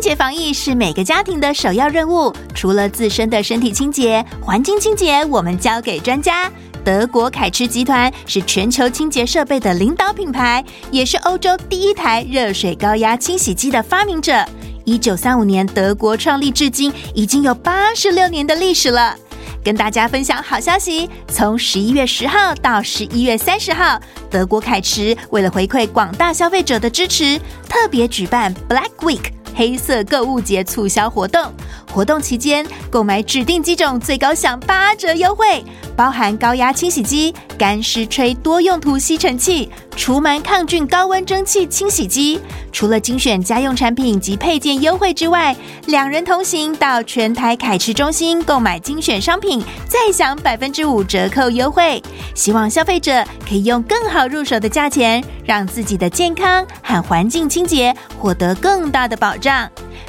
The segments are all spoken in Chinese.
清洁防疫是每个家庭的首要任务。除了自身的身体清洁，环境清洁我们交给专家。德国凯驰集团是全球清洁设备的领导品牌，也是欧洲第一台热水高压清洗机的发明者。一九三五年德国创立至今，已经有八十六年的历史了。跟大家分享好消息，从十一月十号到十一月三十号，德国凯驰为了回馈广大消费者的支持，特别举办 Black Week。黑色购物节促销活动，活动期间购买指定机种最高享八折优惠，包含高压清洗机、干湿吹多用途吸尘器、除螨抗菌高温蒸汽清洗机。除了精选家用产品及配件优惠之外，两人同行到全台凯驰中心购买精选商品，再享百分之五折扣优惠。希望消费者可以用更好入手的价钱，让自己的健康和环境清洁获得更大的保账。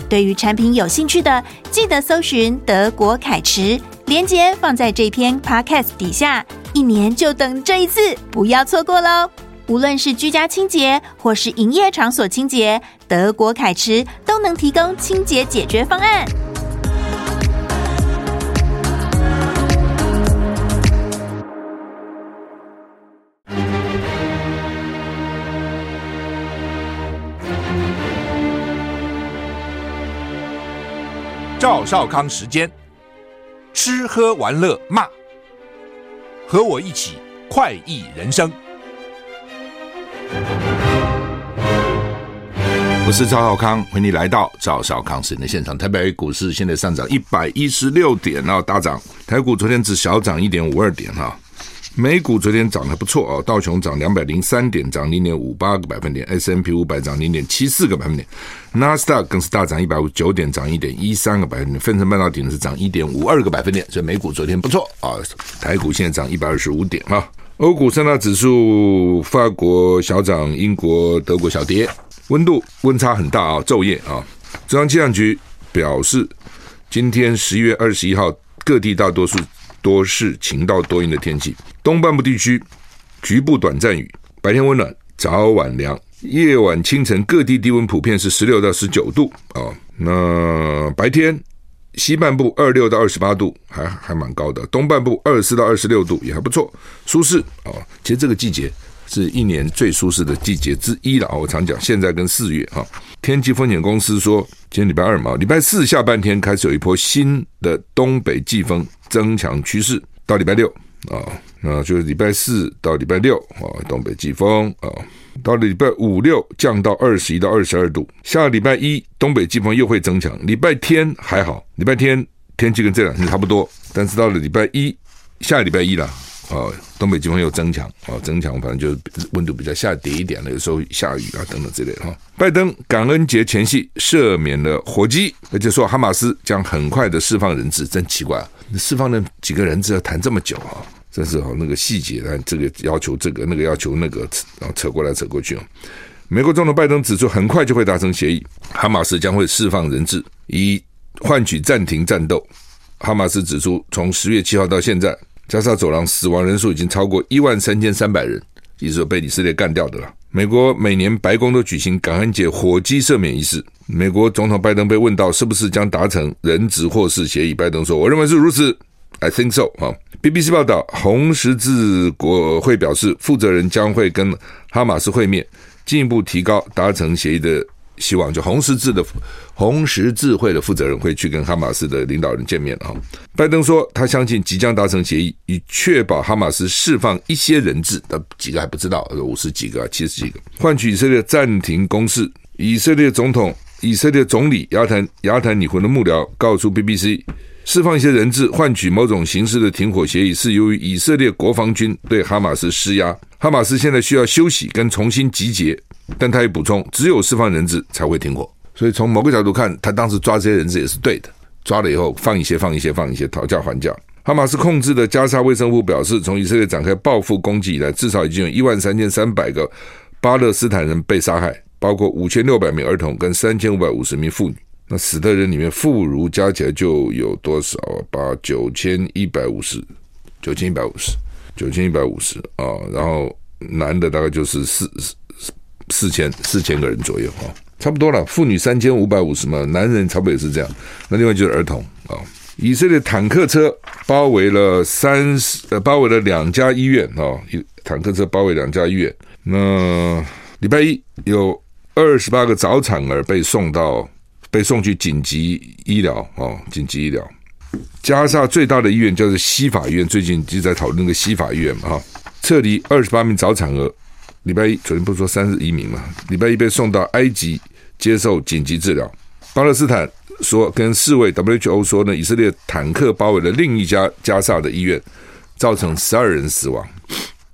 对于产品有兴趣的，记得搜寻德国凯驰，链接放在这篇 podcast 底下。一年就等这一次，不要错过喽！无论是居家清洁或是营业场所清洁，德国凯驰都能提供清洁解决方案。赵少康时间，吃喝玩乐骂，和我一起快意人生。我是赵少康，欢迎你来到赵少康时间的现场。台北股市现在上涨一百一十六点，然后大涨。台股昨天只小涨一点五二点哈。美股昨天涨得不错哦，道琼涨两百零三点，涨零点五八个百分点；S&P 五百涨零点七四个百分点；纳斯达克更是大涨一百五九点，涨一点一三个百分点；费城半导体呢是涨一点五二个百分点。所以美股昨天不错啊，台股现在涨一百二十五点啊。欧股三大指数，法国小涨，英国、德国小跌，温度温差很大啊，昼夜啊。中央气象局表示，今天十一月二十一号，各地大多数多是晴到多云的天气，东半部地区局部短暂雨，白天温暖，早晚凉，夜晚清晨各地低温普遍是十六到十九度啊。那白天。西半部二六到二十八度，还还蛮高的。东半部二十四到二十六度也还不错，舒适啊。其实这个季节是一年最舒适的季节之一了啊。我常讲，现在跟四月哈，天气风险公司说，今天礼拜二嘛，礼拜四下半天开始有一波新的东北季风增强趋势，到礼拜六啊，那就是礼拜四到礼拜六啊，东北季风啊。到了礼拜五六降到二十一到二十二度，下礼拜一东北季风又会增强。礼拜天还好，礼拜天天气跟这两天差不多，但是到了礼拜一下礼拜一了，哦，东北季风又增强，哦，增强反正就是温度比较下跌一点了，有时候下雨啊等等之类的哈。拜登感恩节前夕赦免了火鸡，而且说哈马斯将很快的释放人质，真奇怪，释放了几个人质要谈这么久啊？这是哦，那个细节，看这个要求这个，那个要求那个，然后扯过来扯过去哦。美国总统拜登指出，很快就会达成协议，哈马斯将会释放人质，以换取暂停战斗。哈马斯指出，从十月七号到现在，加沙走廊死亡人数已经超过一万三千三百人，也就是说被以色列干掉的了。美国每年白宫都举行感恩节火鸡赦免仪式。美国总统拜登被问到是不是将达成人质获释协议，拜登说：“我认为是如此。” I think so 啊。BBC 报道，红十字国会表示，负责人将会跟哈马斯会面，进一步提高达成协议的希望。就红十字的红十字会的负责人会去跟哈马斯的领导人见面啊。拜登说，他相信即将达成协议，以确保哈马斯释放一些人质，那几个还不知道，五十几个、七十几个，换取以色列暂停攻势。以色列总统、以色列总理亚坦亚坦尼胡的幕僚告诉 BBC。释放一些人质，换取某种形式的停火协议，是由于以色列国防军对哈马斯施压。哈马斯现在需要休息跟重新集结，但他也补充，只有释放人质才会停火。所以从某个角度看，他当时抓这些人质也是对的。抓了以后放一些，放一些，放一些，讨价还价。哈马斯控制的加沙卫生部表示，从以色列展开报复攻击以来，至少已经有一万三千三百个巴勒斯坦人被杀害，包括五千六百名儿童跟三千五百五十名妇女。那死的人里面，妇孺加起来就有多少？八九千一百五十，九千一百五十，九千一百五十啊！然后男的大概就是四四千四千个人左右啊。差不多了。妇女三千五百五十嘛，男人差不多也是这样。那另外就是儿童啊、以色列坦克车包围了三十呃，包围了两家医院啊、哦，坦克车包围两家医院。那礼拜一有二十八个早产儿被送到被送去紧急医疗哦，紧急医疗。加沙最大的医院叫做西法医院，最近就在讨论那个西法医院嘛哈，撤离二十八名早产儿。礼拜一昨天不是说三十一名嘛？礼拜一被送到埃及接受紧急治疗。巴勒斯坦。说跟世卫 WHO 说呢，以色列坦克包围了另一家加萨的医院，造成十二人死亡，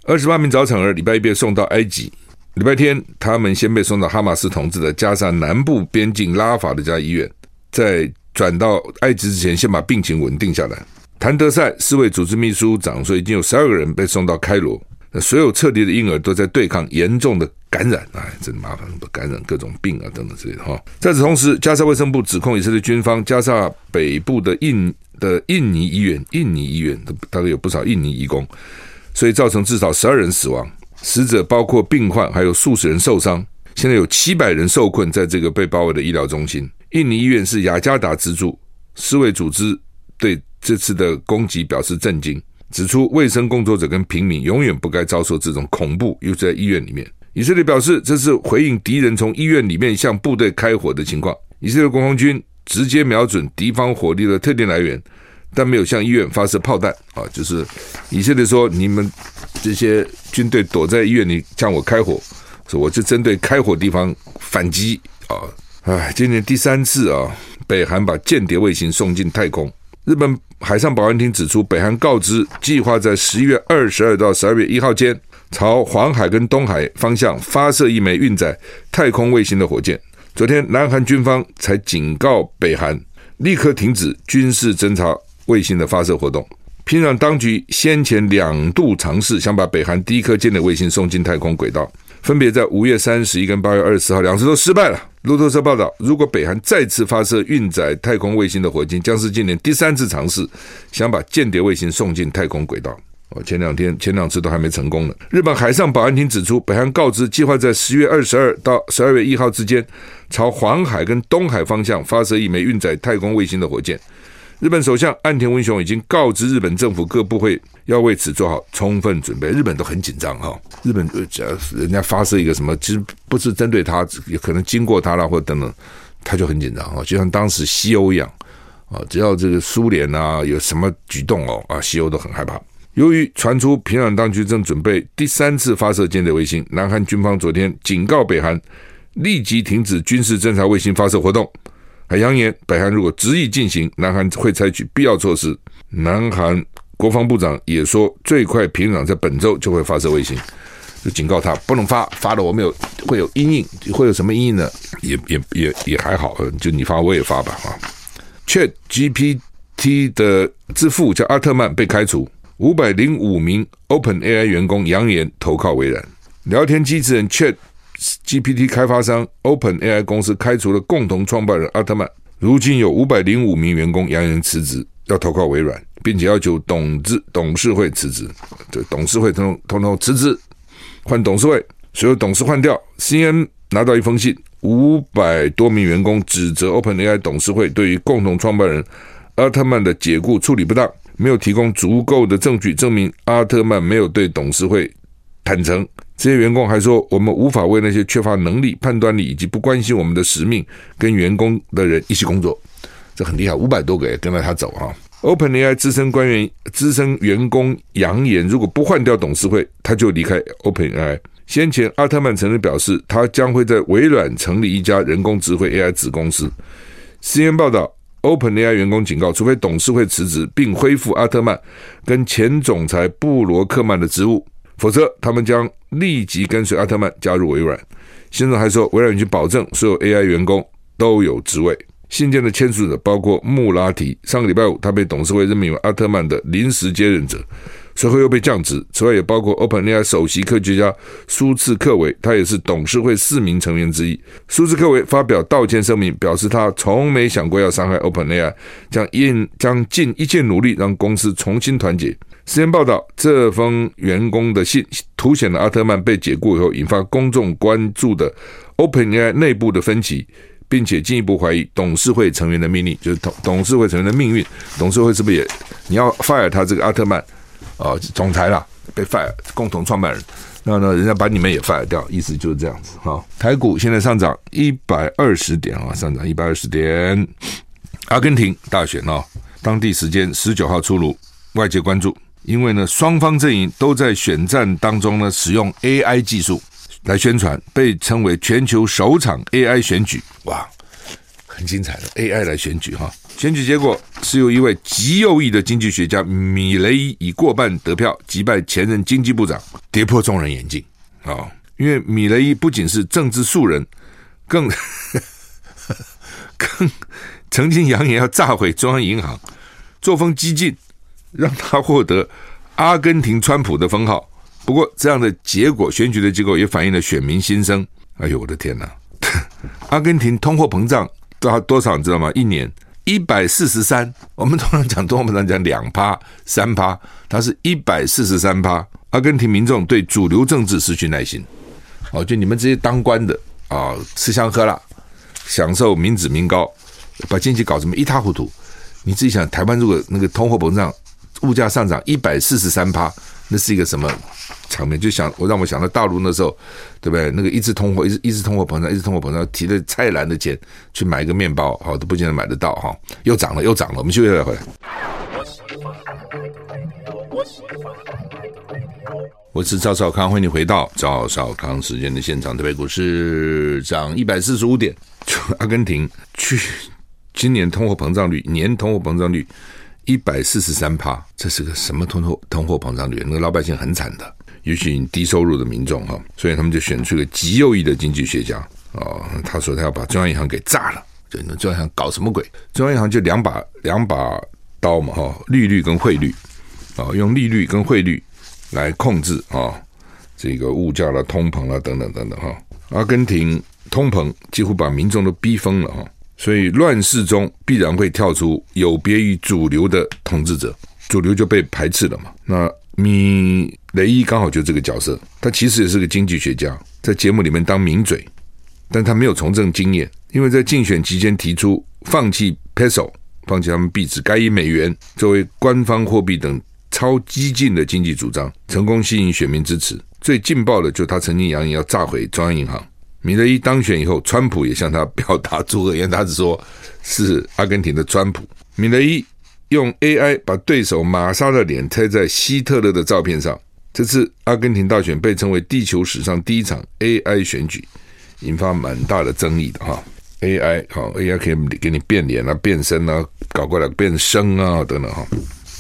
二十八名早产儿礼拜一被送到埃及，礼拜天他们先被送到哈马斯统治的加萨南部边境拉法的家医院，在转到埃及之前，先把病情稳定下来。谭德赛世卫组织秘书长说，已经有十二个人被送到开罗。所有撤离的婴儿都在对抗严重的感染，哎，真麻烦，感染各种病啊，等等之类的哈。在此同时，加沙卫生部指控以色列军方加沙北部的印的印尼医院，印尼医院大概有不少印尼移工，所以造成至少十二人死亡，死者包括病患，还有数十人受伤。现在有七百人受困在这个被包围的医疗中心。印尼医院是雅加达资助，世卫组织对这次的攻击表示震惊。指出，卫生工作者跟平民永远不该遭受这种恐怖，又在医院里面。以色列表示，这是回应敌人从医院里面向部队开火的情况。以色列国防军直接瞄准敌方火力的特定来源，但没有向医院发射炮弹。啊，就是以色列说，你们这些军队躲在医院里向我开火，说我就针对开火地方反击。啊，哎，今年第三次啊，北韩把间谍卫星送进太空。日本海上保安厅指出，北韩告知计划在十一月二十二到十二月一号间，朝黄海跟东海方向发射一枚运载太空卫星的火箭。昨天，南韩军方才警告北韩，立刻停止军事侦察卫星的发射活动。平壤当局先前两度尝试想把北韩第一颗间谍卫星送进太空轨道。分别在五月三十一跟八月二十号，两次都失败了。路透社报道，如果北韩再次发射运载太空卫星的火箭，将是今年第三次尝试想把间谍卫星送进太空轨道。哦，前两天前两次都还没成功呢。日本海上保安厅指出，北韩告知计划在十月二十二到十二月一号之间，朝黄海跟东海方向发射一枚运载太空卫星的火箭。日本首相岸田文雄已经告知日本政府各部会要为此做好充分准备。日本都很紧张哈，日本只要人家发射一个什么，其实不是针对他，也可能经过他了或等等，他就很紧张哈，就像当时西欧一样啊，只要这个苏联啊有什么举动哦啊，西欧都很害怕。由于传出平壤当局正准备第三次发射间谍卫星，南韩军方昨天警告北韩立即停止军事侦察卫星发射活动。还扬言，北韩如果执意进行，南韩会采取必要措施。南韩国防部长也说，最快平壤在本周就会发射卫星，就警告他不能发，发了我们有会有阴影，会有什么阴影呢？也也也也还好，就你发我也发吧啊。Chat GPT 的之父叫阿特曼被开除，五百零五名 Open AI 员工扬言投靠微软，聊天机器人 Chat。GPT 开发商 OpenAI 公司开除了共同创办人阿特曼，如今有五百零五名员工扬言辞职，要投靠微软，并且要求董事董事会辞职。这董事会通通通辞职，换董事会，所有董事换掉。CN 拿到一封信，五百多名员工指责 OpenAI 董事会对于共同创办人阿特曼的解雇处理不当，没有提供足够的证据证明阿特曼没有对董事会坦诚。这些员工还说：“我们无法为那些缺乏能力、判断力以及不关心我们的使命跟员工的人一起工作。”这很厉害，五百多个也跟着他走啊！OpenAI 资深官员、资深员工扬言，如果不换掉董事会，他就离开 OpenAI。先前，阿特曼曾经表示，他将会在微软成立一家人工智慧 AI 子公司。CNN 报道，OpenAI 员工警告，除非董事会辞职并恢复阿特曼跟前总裁布罗克曼的职务。否则，他们将立即跟随阿特曼加入微软。信中还说，微软已经保证所有 AI 员工都有职位。信件的签署者包括穆拉提。上个礼拜五，他被董事会任命为阿特曼的临时接任者，随后又被降职。此外，也包括 OpenAI 首席科学家苏茨克维，他也是董事会四名成员之一。苏茨克维发表道歉声明，表示他从没想过要伤害 OpenAI，将尽将尽一切努力让公司重新团结。时间报道，这封员工的信凸显了阿特曼被解雇以后引发公众关注的 OpenAI 内部的分歧，并且进一步怀疑董事会成员的命令，就是董董事会成员的命运。董事会是不是也你要 fire 他这个阿特曼啊、总裁啦，被 fire，共同创办人，那呢，人家把你们也 fire 掉，意思就是这样子哈。台股现在上涨一百二十点啊，上涨一百二十点。阿根廷大选啊，当地时间十九号出炉，外界关注。因为呢，双方阵营都在选战当中呢，使用 AI 技术来宣传，被称为全球首场 AI 选举。哇，很精彩的 AI 来选举哈！选举结果是由一位极右翼的经济学家米雷伊以过半得票击败前任经济部长，跌破众人眼镜啊！因为米雷伊不仅是政治素人，更 更曾经扬言要炸毁中央银行，作风激进。让他获得阿根廷川普的封号。不过，这样的结果，选举的结果也反映了选民心声。哎呦，我的天哪！阿根廷通货膨胀多多少，你知道吗？一年一百四十三。我们通常讲通货膨胀讲两趴、三趴，它是一百四十三趴。阿根廷民众对主流政治失去耐心。哦，就你们这些当官的啊，吃香喝辣，享受民脂民膏，把经济搞什么一塌糊涂。你自己想，台湾如果那个通货膨胀，物价上涨一百四十三趴，那是一个什么场面？就想我让我想到大陆那时候，对不对？那个一直通货，一直一直通货膨胀，一直通货膨胀，提着菜篮的钱去买一个面包，好都不见得买得到哈。又涨了，又涨了。我们休息再回来。我是赵少康，欢迎你回到赵少康时间的现场。台北股市涨一百四十五点，阿根廷去今年通货膨胀率，年通货膨胀率。一百四十三趴，这是个什么通货通货膨胀率？那个老百姓很惨的，尤其低收入的民众哈，所以他们就选出一个极右翼的经济学家啊，他说他要把中央银行给炸了，就那中央银行搞什么鬼？中央银行就两把两把刀嘛哈，利率跟汇率啊，用利率跟汇率来控制啊这个物价啦、通膨啦等等等等哈。阿根廷通膨几乎把民众都逼疯了哈。所以乱世中必然会跳出有别于主流的统治者，主流就被排斥了嘛。那米雷伊刚好就这个角色，他其实也是个经济学家，在节目里面当名嘴，但他没有从政经验，因为在竞选期间提出放弃 peso，放弃他们币值，改以美元作为官方货币等超激进的经济主张，成功吸引选民支持。最劲爆的就是他曾经扬言要炸毁中央银行。米雷伊当选以后，川普也向他表达祝贺，因为他是说是阿根廷的川普。米雷伊用 AI 把对手玛莎的脸贴在希特勒的照片上。这次阿根廷大选被称为地球史上第一场 AI 选举，引发蛮大的争议的哈。AI 好，AI 可以给你变脸啊、变身啊、搞过来变声啊等等哈。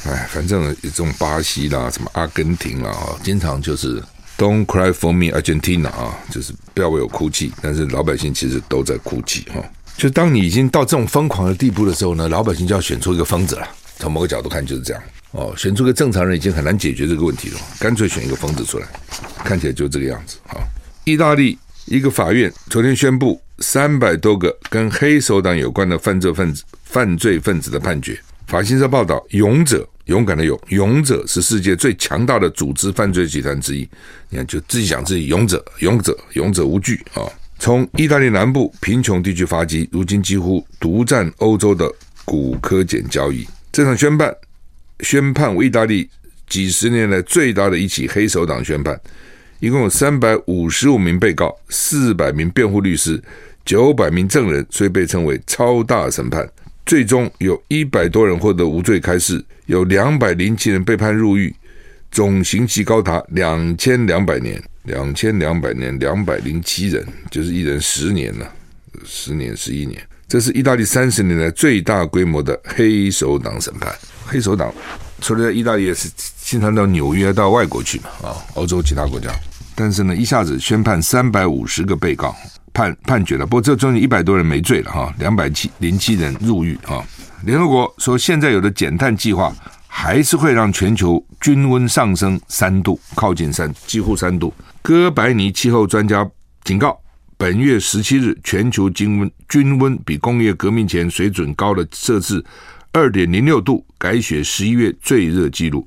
哎，反正这种巴西啦、什么阿根廷啦，哈，经常就是。Don't cry for me, Argentina 啊，就是不要为我哭泣。但是老百姓其实都在哭泣哈。就当你已经到这种疯狂的地步的时候呢，老百姓就要选出一个疯子了。从某个角度看就是这样哦，选出个正常人已经很难解决这个问题了，干脆选一个疯子出来，看起来就这个样子啊。意大利一个法院昨天宣布，三百多个跟黑手党有关的犯罪分子、犯罪分子的判决。法新社报道，勇者。勇敢的勇，勇者是世界最强大的组织犯罪集团之一。你看，就自己讲自己勇者，勇者，勇者无惧啊！从意大利南部贫穷地区发迹，如今几乎独占欧洲的古柯碱交易。这场宣判，宣判为意大利几十年来最大的一起黑手党宣判，一共有三百五十五名被告，四百名辩护律师，九百名证人，所以被称为超大审判。最终有一百多人获得无罪开释，有两百零七人被判入狱，总刑期高达两千两百年，两千两百年，两百零七人，就是一人十年了，十年十一年。这是意大利三十年来最大规模的黑手党审判。黑手党除了在意大利，也是经常到纽约、到外国去嘛，啊，欧洲其他国家。但是呢，一下子宣判三百五十个被告。判判决了，不过这中间一百多人没罪了哈，两百七零七人入狱啊。联合国说，现在有的减碳计划还是会让全球均温上升三度，靠近三，几乎三度。哥白尼气候专家警告，本月十七日全球均温均温比工业革命前水准高了摄氏二点零六度，改写十一月最热纪录。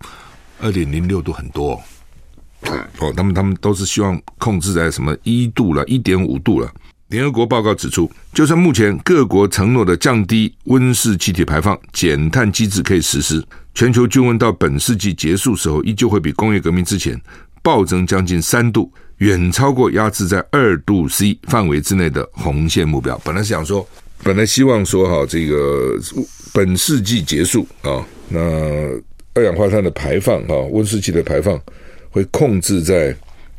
二点零六度很多哦，哦，他们他们都是希望控制在什么一度了，一点五度了。联合国报告指出，就算目前各国承诺的降低温室气体排放减碳机制可以实施，全球均温到本世纪结束时候，依旧会比工业革命之前暴增将近三度，远超过压制在二度 C 范围之内的红线目标。本来是想说，本来希望说哈，这个本世纪结束啊，那二氧化碳的排放哈，温室气的排放会控制在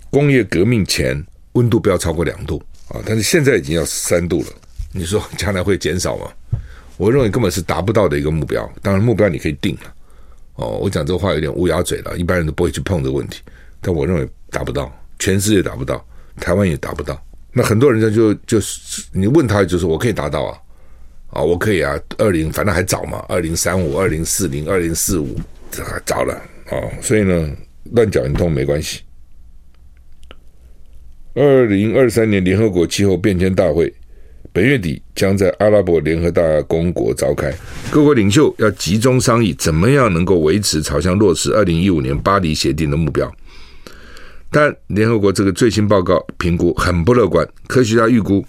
工业革命前温度不要超过两度。啊！但是现在已经要三度了，你说将来会减少吗？我认为根本是达不到的一个目标。当然，目标你可以定了。哦，我讲这话有点乌鸦嘴了，一般人都不会去碰这个问题。但我认为达不到，全世界达不到，台湾也达不到。那很多人家就就是你问他，就说我可以达到啊，啊，我可以啊，二零反正还早嘛，二零三五、二零四零、二零四五，这还早了啊。所以呢，乱讲一通没关系。二零二三年联合国气候变迁大会本月底将在阿拉伯联合大公国召开，各国领袖要集中商议怎么样能够维持朝向落实二零一五年巴黎协定的目标。但联合国这个最新报告评估很不乐观，科学家预估，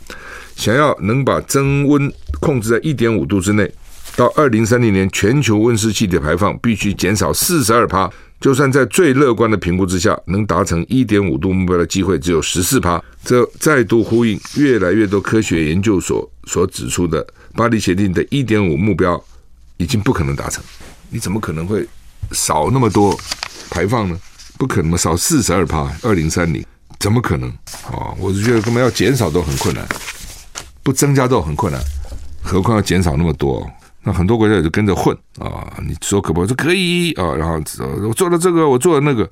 想要能把增温控制在一点五度之内，到二零三零年全球温室气体排放必须减少四十二趴。就算在最乐观的评估之下，能达成一点五度目标的机会只有十四趴，这再度呼应越来越多科学研究所所指出的，巴黎协定的一点五目标已经不可能达成。你怎么可能会少那么多排放呢？不可能嘛少四十二趴，二零三零怎么可能？啊，我是觉得根本要减少都很困难，不增加都很困难，何况要减少那么多。那很多国家也就跟着混啊！你说可不可以？说可以啊！然后我做了这个，我做了那个，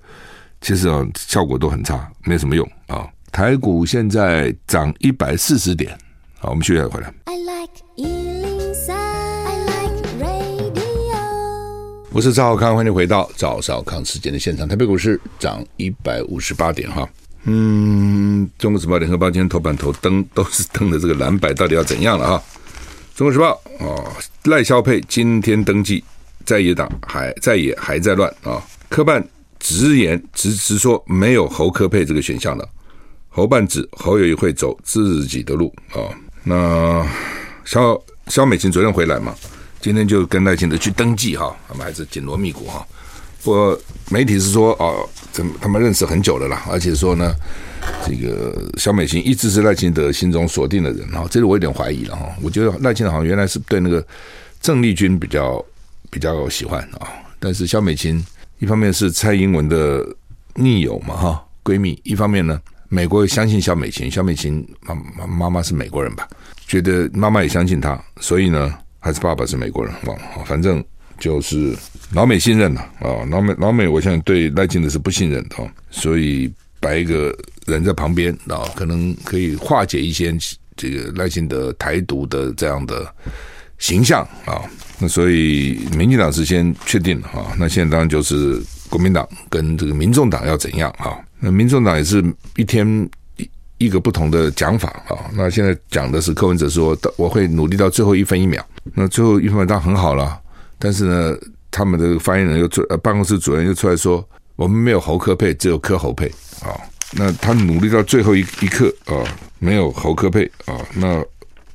其实啊，效果都很差，没什么用啊。台股现在涨一百四十点，好，我们休息回来。I like 我是赵少康，欢迎回到赵少康时间的现场。台北股市涨一百五十八点哈。嗯，中国时报、联合报今天头版头登都是登的这个蓝白到底要怎样了哈？中国时报哦，赖萧佩今天登记，在野党还在野还在乱啊。柯办直言直直说没有侯柯佩这个选项了。侯办指侯友宜会走自己的路啊。那萧萧美琴昨天回来嘛，今天就跟赖清德去登记哈，他们还是紧锣密鼓哈。不过媒体是说哦，怎他们认识很久了啦，而且说呢。这个萧美琴一直是赖清德心中锁定的人哈，这个我有点怀疑了哈。我觉得赖清德好像原来是对那个郑丽君比较比较喜欢啊，但是萧美琴一方面是蔡英文的密友嘛哈，闺蜜，一方面呢，美国相信萧美琴，萧美琴妈妈妈妈是美国人吧，觉得妈妈也相信她，所以呢，还是爸爸是美国人忘了，反正就是老美信任了啊，老美老美我现在对赖清德是不信任的，所以。摆一个人在旁边啊，可能可以化解一些这个赖清德台独的这样的形象啊。那所以民进党是先确定了啊。那现在当然就是国民党跟这个民众党要怎样啊？那民众党也是一天一个不同的讲法啊。那现在讲的是柯文哲说，我会努力到最后一分一秒。那最后一分当然很好了，但是呢，他们的发言人又出，呃，办公室主任又出来说，我们没有侯科配，只有柯侯配。啊，那他努力到最后一一刻啊，没有侯科配啊，那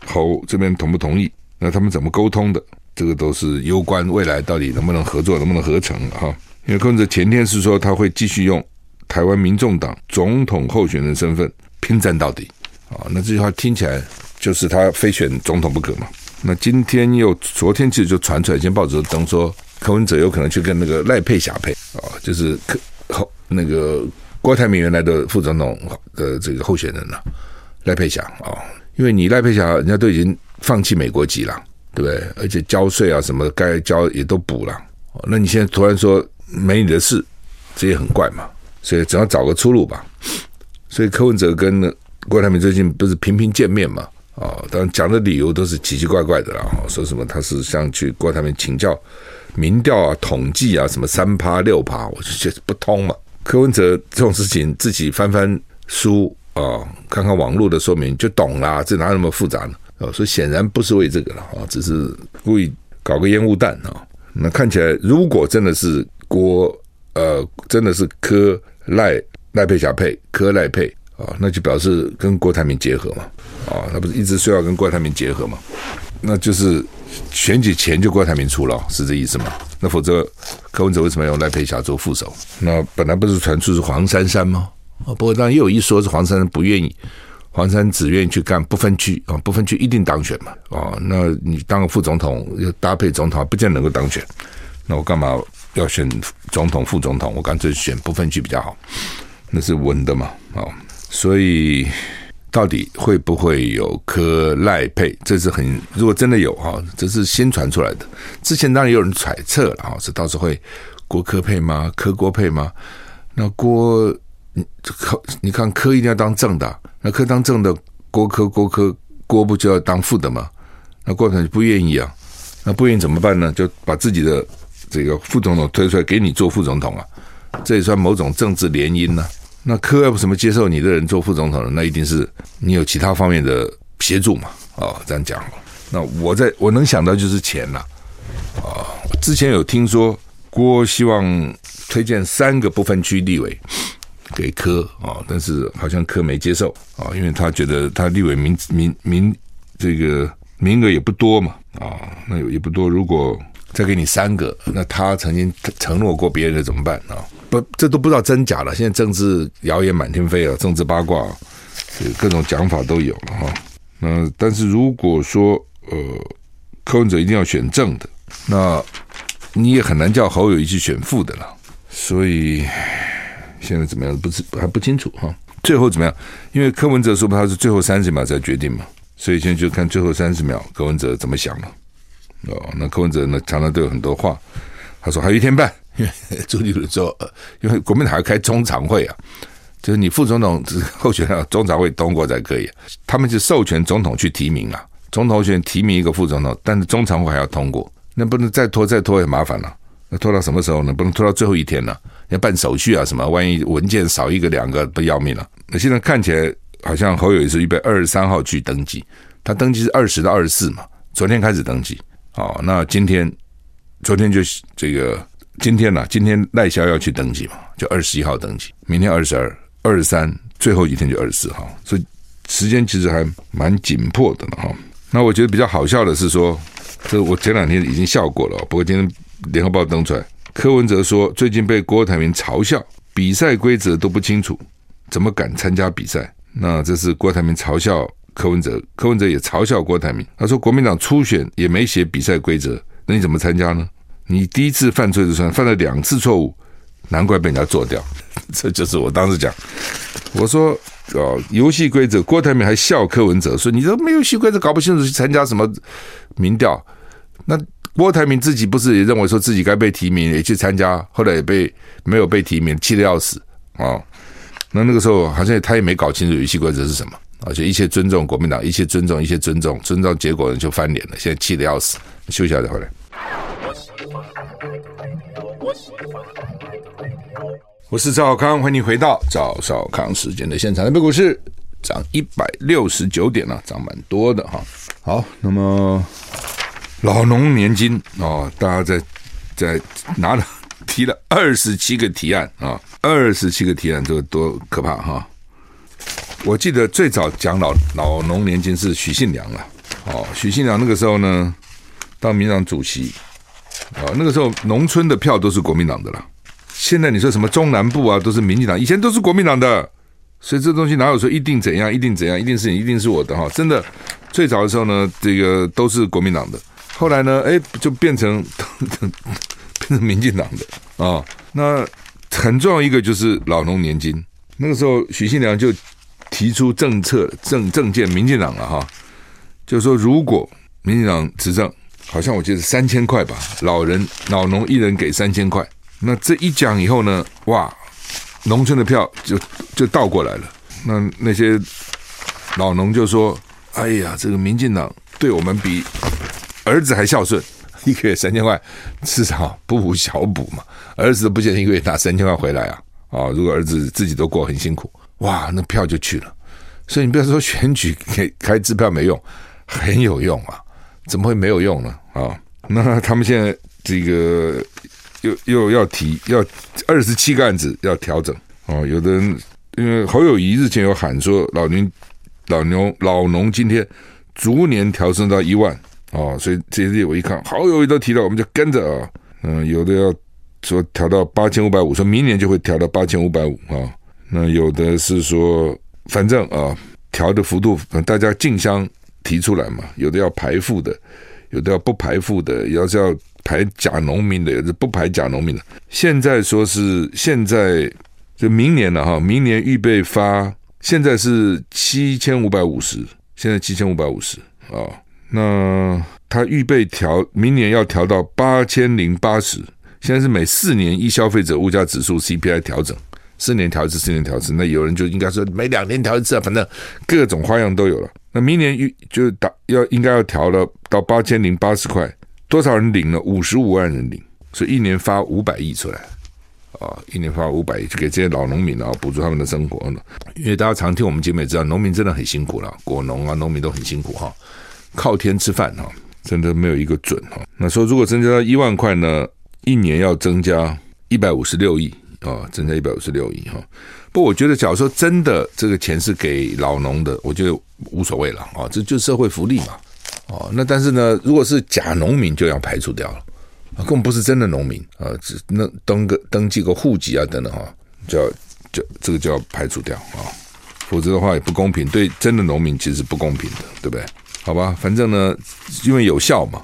侯这边同不同意？那他们怎么沟通的？这个都是攸关未来到底能不能合作，能不能合成哈、啊。因为柯文哲前天是说他会继续用台湾民众党总统候选人身份拼战到底啊，那这句话听起来就是他非选总统不可嘛。那今天又昨天其实就传出来，今天报纸登说柯文哲有可能去跟那个赖佩霞配啊，就是柯后那个。郭台铭原来的副总统的这个候选人了，赖佩霞啊，因为你赖佩霞人家都已经放弃美国籍了，对不对？而且交税啊什么该交也都补了，那你现在突然说没你的事，这也很怪嘛。所以只要找个出路吧。所以柯文哲跟郭台铭最近不是频频见面嘛？啊，当然讲的理由都是奇奇怪怪的啦，说什么他是想去郭台铭请教民调啊、统计啊，什么三趴六趴，我就觉得不通嘛。柯文哲这种事情自己翻翻书啊、看看网络的说明就懂啦，这哪有那么复杂呢？哦，所以显然不是为这个了啊，只是故意搞个烟雾弹啊。那看起来，如果真的是郭呃，真的是柯赖赖佩霞配柯赖配啊，那就表示跟郭台铭结合嘛啊，他不是一直说要跟郭台铭结合嘛？那就是选举前就郭台铭出了，是这意思吗？那否则柯文哲为什么要用赖佩霞做副手？那本来不是传出是黄珊珊吗？啊，不过当然又有一说是黄珊珊不愿意。黄珊只愿意去干不分区啊，不分区一定当选嘛啊？那你当个副总统要搭配总统，不见得能够当选。那我干嘛要选总统、副总统？我干脆选不分区比较好，那是稳的嘛啊？所以到底会不会有柯赖配？这是很如果真的有哈，这是新传出来的。之前当然有人揣测了啊，是到时候会郭柯配吗？柯郭配吗？那郭你柯你看柯一定要当正的。那柯当正的郭柯郭柯郭不就要当副的吗？那郭台铭不愿意啊，那不愿意怎么办呢？就把自己的这个副总统推出来给你做副总统啊，这也算某种政治联姻呢。那柯要不什么接受你的人做副总统呢？那一定是你有其他方面的协助嘛。啊，这样讲。那我在我能想到就是钱了啊。之前有听说郭希望推荐三个不分区立委。给柯啊，但是好像柯没接受啊，因为他觉得他立委名名名这个名额也不多嘛啊，那也不多。如果再给你三个，那他曾经承诺过别人的怎么办啊？这都不知道真假了。现在政治谣言满天飞啊，政治八卦，各种讲法都有了哈。那但是如果说呃，柯文哲一定要选正的，那你也很难叫侯友宜去选副的了。所以。现在怎么样？不是还不清楚哈。最后怎么样？因为柯文哲说他是最后三十秒才决定嘛，所以现在就看最后三十秒柯文哲怎么想了。哦，那柯文哲呢，常常都有很多话。他说还有一天半，因 为朱立伦说，因为国民党要开中常会啊，就是你副总统候选人中常会通过才可以。他们是授权总统去提名啊，总统选提名一个副总统，但是中常会还要通过，那不能再拖再拖也麻烦了。那拖到什么时候呢？不能拖到最后一天了。要办手续啊，什么？万一文件少一个两个，不要命了。那现在看起来好像侯友宜是预备二十三号去登记，他登记是二十到二十四嘛，昨天开始登记。哦，那今天昨天就这个今天呢？今天赖萧要去登记嘛，就二十一号登记，明天二十二、二十三，最后一天就二十四号，所以时间其实还蛮紧迫的了哈。那我觉得比较好笑的是说，这我前两天已经笑过了，不过今天联合报登出来。柯文哲说：“最近被郭台铭嘲笑，比赛规则都不清楚，怎么敢参加比赛？”那这是郭台铭嘲笑柯文哲，柯文哲也嘲笑郭台铭。他说：“国民党初选也没写比赛规则，那你怎么参加呢？你第一次犯错就算，犯了两次错误，难怪被人家做掉。”这就是我当时讲，我说：“哦，游戏规则。”郭台铭还笑柯文哲说：“你都没有游戏规则，搞不清楚去参加什么民调？”那。郭台铭自己不是也认为说自己该被提名，也去参加，后来也被没有被提名，气得要死啊、哦！那那个时候好像他也没搞清楚游戏规则是什么，而且一切尊重国民党，一切尊重，一切尊重，尊重结果呢就翻脸了，现在气得要死。休息一下再回来。我是赵少康，欢迎你回到赵少康时间的现场。台北股市涨一百六十九点了，涨蛮多的哈。好，那么。老农年金哦，大家在在拿了提了二十七个提案啊，二十七个提案，这个多可怕哈！我记得最早讲老老农年金是许信良了，哦，许信良那个时候呢，当民党主席啊，那个时候农村的票都是国民党的啦。现在你说什么中南部啊，都是民进党，以前都是国民党的，所以这东西哪有说一定怎样，一定怎样，一定是你，一定是我的哈？真的，最早的时候呢，这个都是国民党的。后来呢？哎，就变成 变成民进党的啊、那很重要一个就是老农年金。那个时候许信良就提出政策政政见，民进党了哈。就是说，如果民进党执政，好像我记得三千块吧，老人老农一人给三千块。那这一讲以后呢，哇，农村的票就就倒过来了。那那些老农就说：“哎呀，这个民进党对我们比。”儿子还孝顺，一个月三千块，至少不无小补嘛。儿子都不见得一个月拿三千块回来啊！啊，如果儿子自己都过很辛苦，哇，那票就去了。所以你不要说选举给 开支票没用，很有用啊！怎么会没有用呢？啊，那他们现在这个又又要提要二十七个案子要调整哦。有的人因为侯友谊日前有喊说，老年老牛老农今天逐年调升到一万哦，所以这些我一看，侯友宜都提到，我们就跟着啊。嗯，有的要说调到八千五百五，说明年就会调到八千五百五啊。那有的是说。反正啊，调的幅度，大家竞相提出来嘛。有的要排富的，有的要不排富的，要是要排假农民的，有的不排假农民的。现在说是现在就明年了哈，明年预备发，现在是七千五百五十，现在七千五百五十啊。那他预备调，明年要调到八千零八十。现在是每四年一消费者物价指数 CPI 调整。四年调一次，四年调一次，那有人就应该说每两年调一次啊，反正各种花样都有了。那明年预就打要应该要调了到八千零八十块，多少人领了？五十五万人领，所以一年发五百亿出来啊，一年发五百亿，就给这些老农民啊，补助他们的生活。因为大家常听我们节目也知道，农民真的很辛苦了，果农啊，农民都很辛苦哈，靠天吃饭哈，真的没有一个准哈。那说如果增加到一万块呢，一年要增加一百五十六亿。啊，增加一百五十六亿哈，不，我觉得假如说真的这个钱是给老农的，我觉得无所谓了啊，这就是社会福利嘛。哦，那但是呢，如果是假农民就要排除掉了，根本不是真的农民啊，只那登个登记个户籍啊等等哈，就要就这个就要排除掉啊，否则的话也不公平，对真的农民其实不公平的，对不对？好吧，反正呢，因为有效嘛，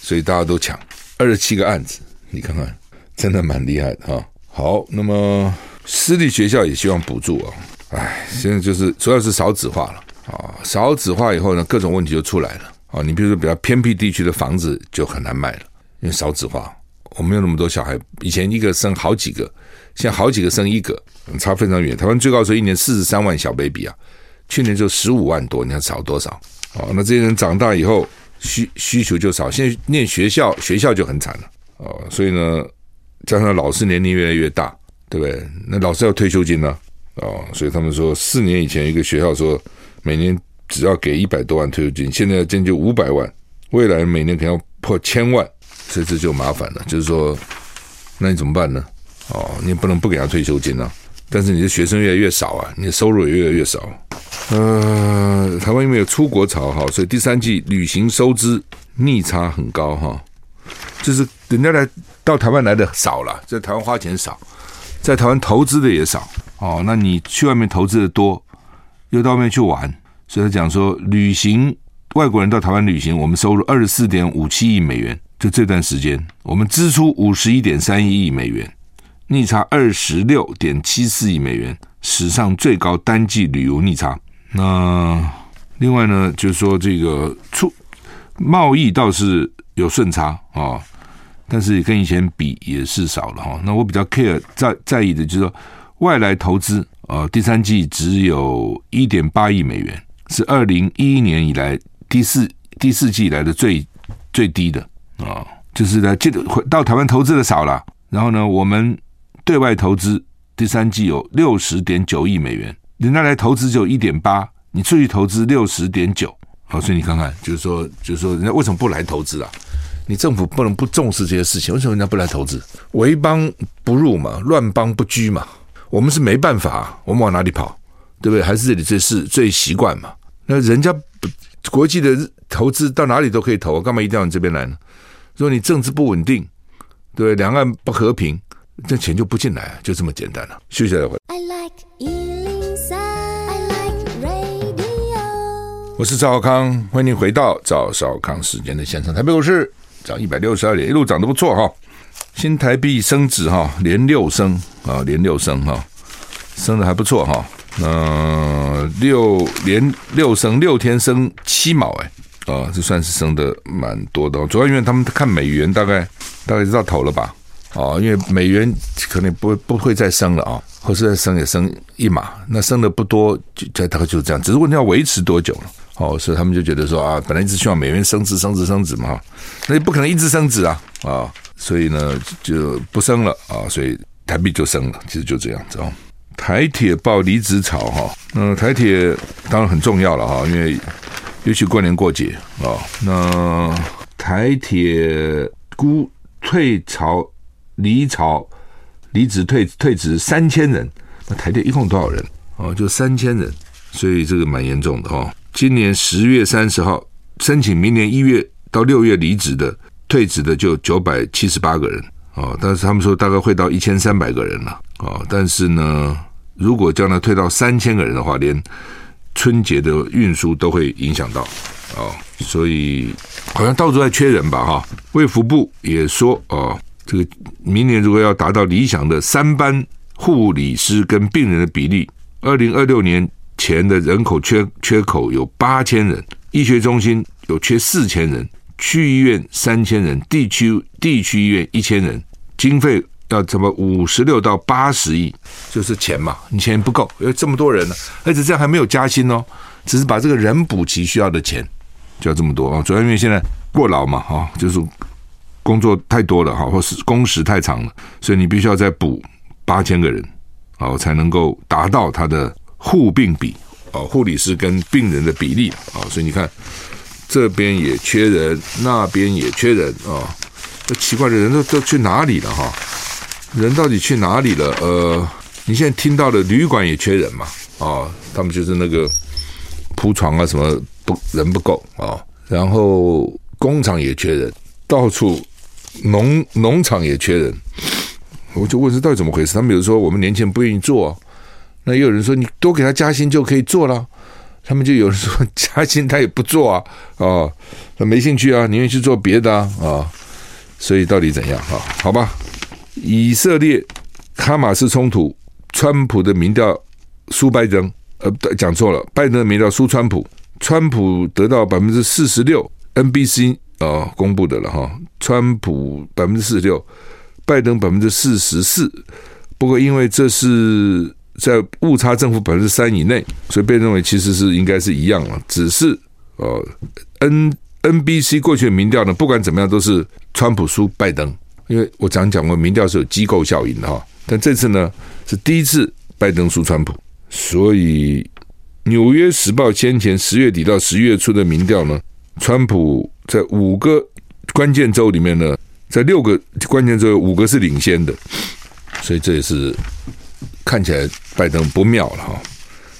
所以大家都抢二十七个案子，你看看，真的蛮厉害的哈。好，那么私立学校也希望补助啊，哎，现在就是主要是少子化了啊，少子化以后呢，各种问题就出来了啊。你比如说比较偏僻地区的房子就很难卖了，因为少子化，我没有那么多小孩，以前一个生好几个，现在好几个生一个，差非常远。台湾最高时候一年四十三万小 baby 啊，去年就十五万多，你看少多少啊？那这些人长大以后需需求就少，现在念学校学校就很惨了啊，所以呢。加上老师年龄越来越大，对不对？那老师要退休金呢？哦，所以他们说，四年以前一个学校说每年只要给一百多万退休金，现在要将近五百万，未来每年可能要破千万，所以这就麻烦了。就是说，那你怎么办呢？哦，你也不能不给他退休金啊，但是你的学生越来越少啊，你的收入也越来越少。呃，台湾因为有出国潮哈，所以第三季旅行收支逆差很高哈，就是人家来。到台湾来的少了，在台湾花钱少，在台湾投资的也少哦。那你去外面投资的多，又到外面去玩，所以他讲说，旅行外国人到台湾旅行，我们收入二十四点五七亿美元，就这段时间，我们支出五十一点三一亿美元，逆差二十六点七四亿美元，史上最高单季旅游逆差。那另外呢，就是说这个出贸易倒是有顺差啊。哦但是跟以前比也是少了哈。那我比较 care 在在意的就是说外来投资啊，第三季只有一点八亿美元，是二零一一年以来第四第四季以来的最最低的啊。就是呢，这个到台湾投资的少了。然后呢，我们对外投资第三季有六十点九亿美元，人家来投资只有一点八，你出去投资六十点九。好，所以你看看，就是说，就是说，人家为什么不来投资啊？你政府不能不重视这些事情，为什么人家不来投资？为邦不入嘛，乱邦不居嘛。我们是没办法，我们往哪里跑？对不对？还是这里最是最习惯嘛？那人家国际的投资到哪里都可以投，干嘛一定要你这边来呢？如果你政治不稳定，对不对？两岸不和平，这钱就不进来，就这么简单了。休息一会。I like 103, I like radio。我是赵少康，欢迎您回到赵少康时间的现场。台北股市。涨一百六十二点，一路涨得不错哈。新台币升值哈，连六升啊，连六升哈，升的还不错哈。那六连六升，六天升七毛哎，啊，这算是升的蛮多的。主要因为他们看美元大概大概知道头了吧？啊，因为美元可能不不会再升了啊，或是再升也升一码，那升的不多，就大概就是这样。只是问题要维持多久了？哦，所以他们就觉得说啊，本来一直希望美元升值、升值、升值嘛，那也不可能一直升值啊啊，所以呢就不升了啊，所以台币就升了，其实就这样子哦。台铁爆离职潮哈，那台铁当然很重要了哈，因为尤其过年过节啊，那台铁估退潮、离潮、离职退退职三千人，那台铁一共多少人？哦，就三千人，所以这个蛮严重的哈。今年十月三十号申请明年一月到六月离职的、退职的就九百七十八个人啊，但是他们说大概会到一千三百个人了啊。但是呢，如果将来退到三千个人的话，连春节的运输都会影响到啊。所以好像到处在缺人吧哈。卫福部也说啊，这个明年如果要达到理想的三班护理师跟病人的比例，二零二六年。前的人口缺缺口有八千人，医学中心有缺四千人，区医院三千人，地区地区医院一千人，经费要怎么五十六到八十亿，就是钱嘛，你钱不够，因为这么多人呢，而且这样还没有加薪哦，只是把这个人补齐需要的钱，就要这么多啊，主要因为现在过劳嘛，哈，就是工作太多了哈，或是工时太长了，所以你必须要再补八千个人，好才能够达到他的。护病比啊，护理师跟病人的比例啊，所以你看这边也缺人，那边也缺人啊，这奇怪的人都都去哪里了哈？人到底去哪里了？呃，你现在听到的旅馆也缺人嘛？啊，他们就是那个铺床啊什么不人不够啊，然后工厂也缺人，到处农农场也缺人，我就问是到底怎么回事？他们比如说我们年轻人不愿意做。那也有人说，你多给他加薪就可以做了，他们就有人说加薪他也不做啊，哦，他没兴趣啊，宁愿去做别的啊，啊，所以到底怎样？哈？好吧，以色列哈马斯冲突，川普的民调输拜登，呃，讲错了，拜登的民调输川普，川普得到百分之四十六，NBC 啊公布的了哈，川普百分之四十六，拜登百分之四十四，不过因为这是。在误差正负百分之三以内，所以被认为其实是应该是一样了。只是呃，N NBC 过去的民调呢，不管怎么样都是川普输拜登，因为我常讲过，民调是有机构效应的哈。但这次呢是第一次拜登输川普，所以《纽约时报》先前十月底到十一月初的民调呢，川普在五个关键州里面呢，在六个关键州有五个是领先的，所以这也是。看起来拜登不妙了哈，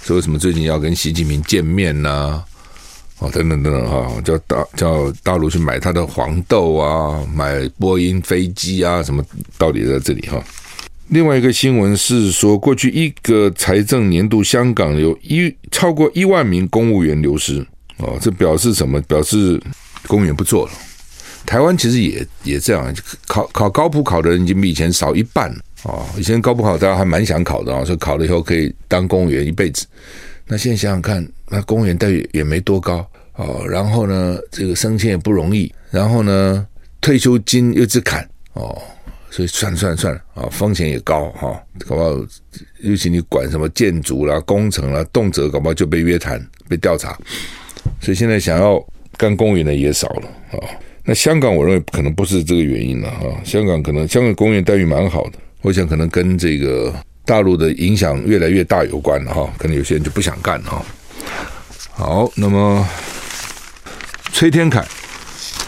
所以为什么最近要跟习近平见面呢？哦，等等等等哈，叫大叫大陆去买他的黄豆啊，买波音飞机啊，什么道理在这里哈。另外一个新闻是说，过去一个财政年度，香港有一超过一万名公务员流失哦，这表示什么？表示公务员不做了。台湾其实也也这样，考考高普考的人已经比以前少一半。哦，以前高不考大家还蛮想考的啊，说考了以后可以当公务员一辈子。那现在想想看，那公务员待遇也没多高哦，然后呢，这个升迁也不容易，然后呢，退休金又直砍哦，所以算了算了算了啊，风险也高哈，搞不好尤其你管什么建筑啦、工程啦，动辄搞不好就被约谈、被调查，所以现在想要干公务员的也少了啊。那香港我认为可能不是这个原因了哈，香港可能香港公务员待遇蛮好的。我想可能跟这个大陆的影响越来越大有关了哈，可能有些人就不想干哈。好，那么崔天凯，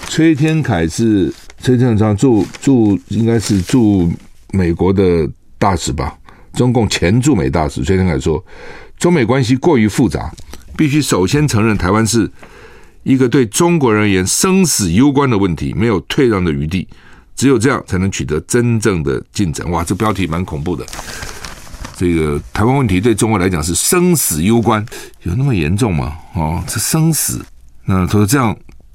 崔天凯是崔天凯驻驻应该是驻美国的大使吧？中共前驻美大使崔天凯说，中美关系过于复杂，必须首先承认台湾是一个对中国人而言生死攸关的问题，没有退让的余地。只有这样才能取得真正的进展。哇，这标题蛮恐怖的。这个台湾问题对中国来讲是生死攸关，有那么严重吗？哦，这生死，那他说这样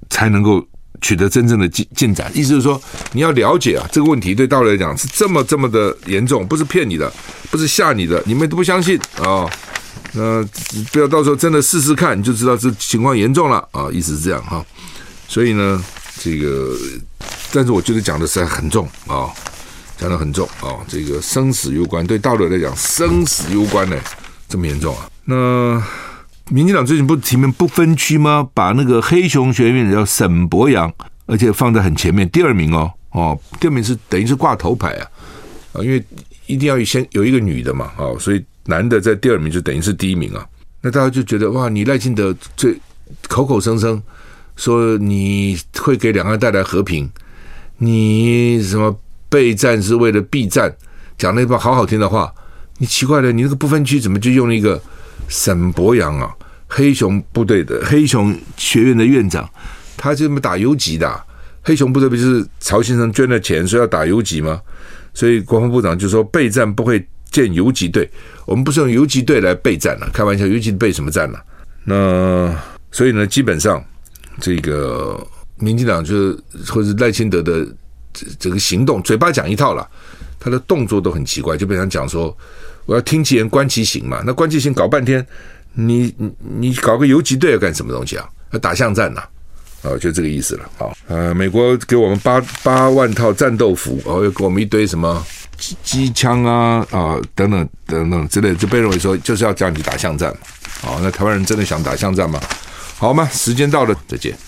才能够取得真正的进进展。意思是说，你要了解啊，这个问题对大陆来讲是这么这么的严重，不是骗你的，不是吓你的，你们都不相信啊、那不要到时候真的试试看，你就知道这情况严重了啊、意思是这样哈。所以呢，这个。但是我觉得讲的实在很重啊，讲的很重啊，这个生死攸关，对大陆来讲生死攸关呢，这么严重啊。那民进党最近不提名不分区吗？把那个黑熊学院的叫沈博阳，而且放在很前面，第二名哦哦，第二名是等于是挂头牌啊啊，因为一定要先有一个女的嘛，哦，所以男的在第二名就等于是第一名啊。那大家就觉得哇，你赖清德最口口声声说你会给两岸带来和平，你什么备战是为了避战，讲那番好好听的话，你奇怪了，你那个不分区怎么就用了一个沈博洋啊？黑熊部队的黑熊学院的院长，他就这么打游击的。黑熊部队不是曹先生捐了钱，说要打游击吗？所以国防部长就说备战不会建游击队，我们不是用游击队来备战了，开玩笑，游击备什么战呢？那所以呢，基本上这个民进党就是或者赖清德的这这个行动，嘴巴讲一套了，他的动作都很奇怪，就变成讲说我要听其言观其行嘛，那观其行搞半天。你你你搞个游击队要干什么东西啊？要打巷战呐、啊？哦，就这个意思了。好，呃，美国给我们八八万套战斗服，哦，又给我们一堆什么机机枪啊啊等等等等之类，就被认为说就是要叫你打巷战嘛。好，那台湾人真的想打巷战吗？好吗？时间到了，再见。